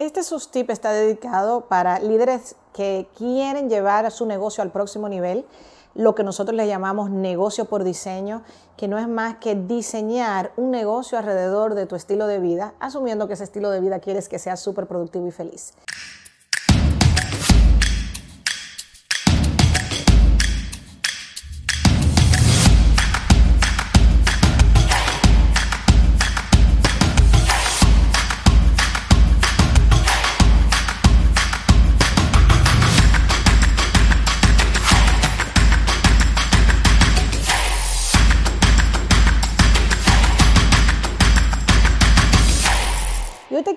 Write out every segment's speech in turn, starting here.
Este tip está dedicado para líderes que quieren llevar a su negocio al próximo nivel, lo que nosotros le llamamos negocio por diseño, que no es más que diseñar un negocio alrededor de tu estilo de vida, asumiendo que ese estilo de vida quieres que sea súper productivo y feliz.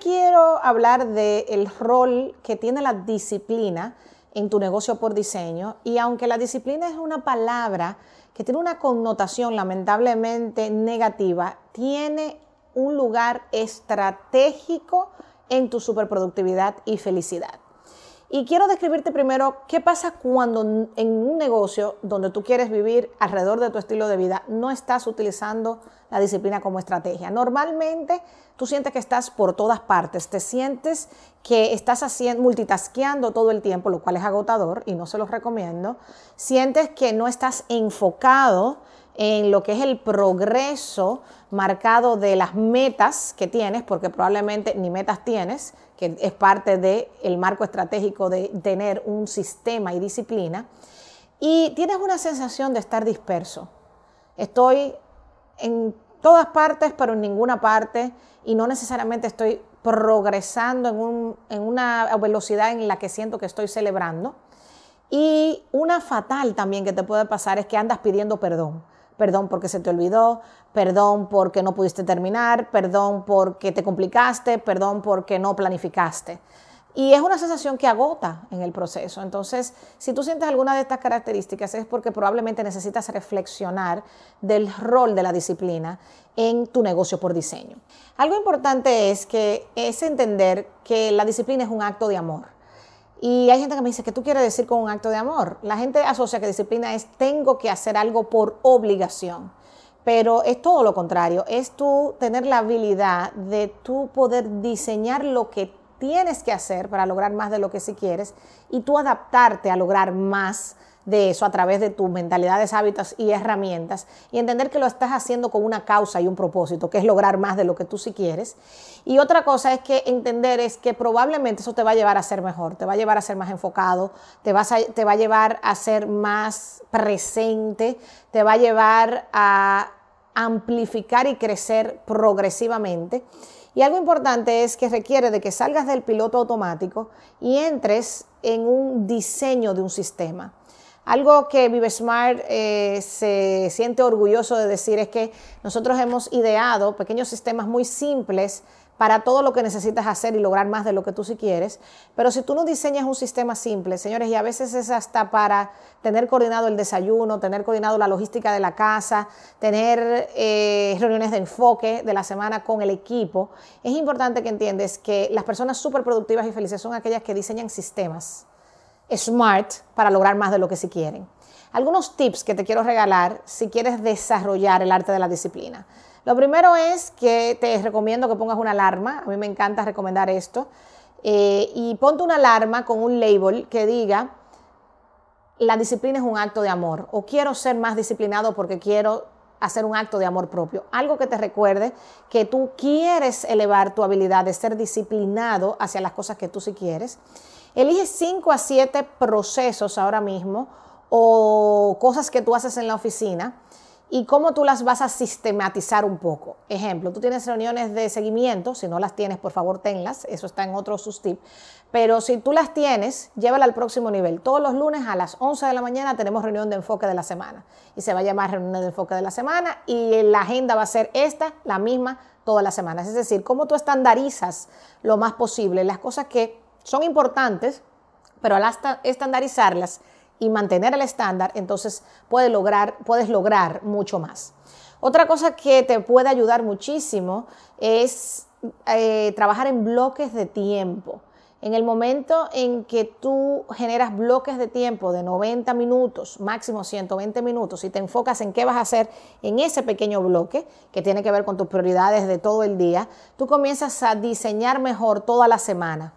Quiero hablar del rol que tiene la disciplina en tu negocio por diseño y aunque la disciplina es una palabra que tiene una connotación lamentablemente negativa, tiene un lugar estratégico en tu superproductividad y felicidad. Y quiero describirte primero qué pasa cuando en un negocio donde tú quieres vivir alrededor de tu estilo de vida no estás utilizando la disciplina como estrategia. Normalmente tú sientes que estás por todas partes, te sientes que estás haciendo multitasqueando todo el tiempo, lo cual es agotador y no se los recomiendo. Sientes que no estás enfocado en lo que es el progreso marcado de las metas que tienes, porque probablemente ni metas tienes, que es parte del marco estratégico de tener un sistema y disciplina, y tienes una sensación de estar disperso. Estoy en todas partes, pero en ninguna parte, y no necesariamente estoy progresando en, en una velocidad en la que siento que estoy celebrando. Y una fatal también que te puede pasar es que andas pidiendo perdón perdón porque se te olvidó, perdón porque no pudiste terminar, perdón porque te complicaste, perdón porque no planificaste. Y es una sensación que agota en el proceso. Entonces, si tú sientes alguna de estas características es porque probablemente necesitas reflexionar del rol de la disciplina en tu negocio por diseño. Algo importante es que es entender que la disciplina es un acto de amor. Y hay gente que me dice, ¿qué tú quieres decir con un acto de amor? La gente asocia que disciplina es tengo que hacer algo por obligación, pero es todo lo contrario, es tú tener la habilidad de tú poder diseñar lo que tienes que hacer para lograr más de lo que sí quieres y tú adaptarte a lograr más de eso a través de tus mentalidades, hábitos y herramientas y entender que lo estás haciendo con una causa y un propósito, que es lograr más de lo que tú sí quieres. Y otra cosa es que entender es que probablemente eso te va a llevar a ser mejor, te va a llevar a ser más enfocado, te, vas te va a llevar a ser más presente, te va a llevar a amplificar y crecer progresivamente. Y algo importante es que requiere de que salgas del piloto automático y entres en un diseño de un sistema. Algo que ViveSmart eh, se siente orgulloso de decir es que nosotros hemos ideado pequeños sistemas muy simples para todo lo que necesitas hacer y lograr más de lo que tú sí quieres. Pero si tú no diseñas un sistema simple, señores, y a veces es hasta para tener coordinado el desayuno, tener coordinado la logística de la casa, tener eh, reuniones de enfoque de la semana con el equipo, es importante que entiendes que las personas súper productivas y felices son aquellas que diseñan sistemas smart para lograr más de lo que sí quieren. Algunos tips que te quiero regalar si quieres desarrollar el arte de la disciplina. Lo primero es que te recomiendo que pongas una alarma. A mí me encanta recomendar esto. Eh, y ponte una alarma con un label que diga, la disciplina es un acto de amor o quiero ser más disciplinado porque quiero hacer un acto de amor propio. Algo que te recuerde que tú quieres elevar tu habilidad de ser disciplinado hacia las cosas que tú sí quieres Elige 5 a 7 procesos ahora mismo o cosas que tú haces en la oficina y cómo tú las vas a sistematizar un poco. Ejemplo, tú tienes reuniones de seguimiento, si no las tienes, por favor, tenlas, eso está en otro sustip, pero si tú las tienes, llévala al próximo nivel. Todos los lunes a las 11 de la mañana tenemos reunión de enfoque de la semana y se va a llamar reunión de enfoque de la semana y la agenda va a ser esta, la misma, todas las semanas. Es decir, cómo tú estandarizas lo más posible las cosas que son importantes, pero al estandarizarlas y mantener el estándar, entonces puedes lograr, puedes lograr mucho más. Otra cosa que te puede ayudar muchísimo es eh, trabajar en bloques de tiempo. En el momento en que tú generas bloques de tiempo de 90 minutos, máximo 120 minutos, y te enfocas en qué vas a hacer en ese pequeño bloque, que tiene que ver con tus prioridades de todo el día, tú comienzas a diseñar mejor toda la semana.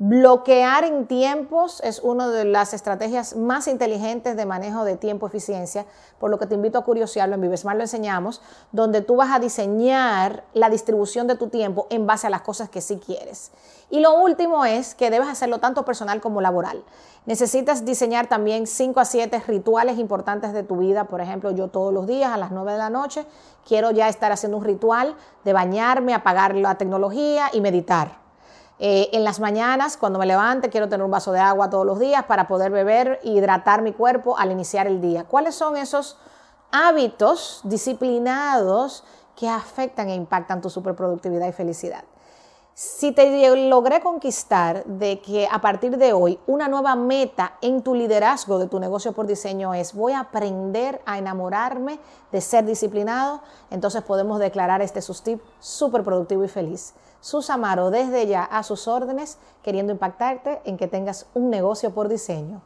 Bloquear en tiempos es una de las estrategias más inteligentes de manejo de tiempo eficiencia, por lo que te invito a curiosearlo, en Vivesmart lo enseñamos, donde tú vas a diseñar la distribución de tu tiempo en base a las cosas que sí quieres. Y lo último es que debes hacerlo tanto personal como laboral. Necesitas diseñar también 5 a 7 rituales importantes de tu vida. Por ejemplo, yo todos los días a las 9 de la noche quiero ya estar haciendo un ritual de bañarme, apagar la tecnología y meditar eh, en las mañanas, cuando me levante, quiero tener un vaso de agua todos los días para poder beber e hidratar mi cuerpo al iniciar el día. ¿Cuáles son esos hábitos disciplinados que afectan e impactan tu superproductividad y felicidad? Si te logré conquistar de que a partir de hoy una nueva meta en tu liderazgo de tu negocio por diseño es voy a aprender a enamorarme de ser disciplinado, entonces podemos declarar este sustip súper productivo y feliz. Susamaro desde ya a sus órdenes, queriendo impactarte en que tengas un negocio por diseño.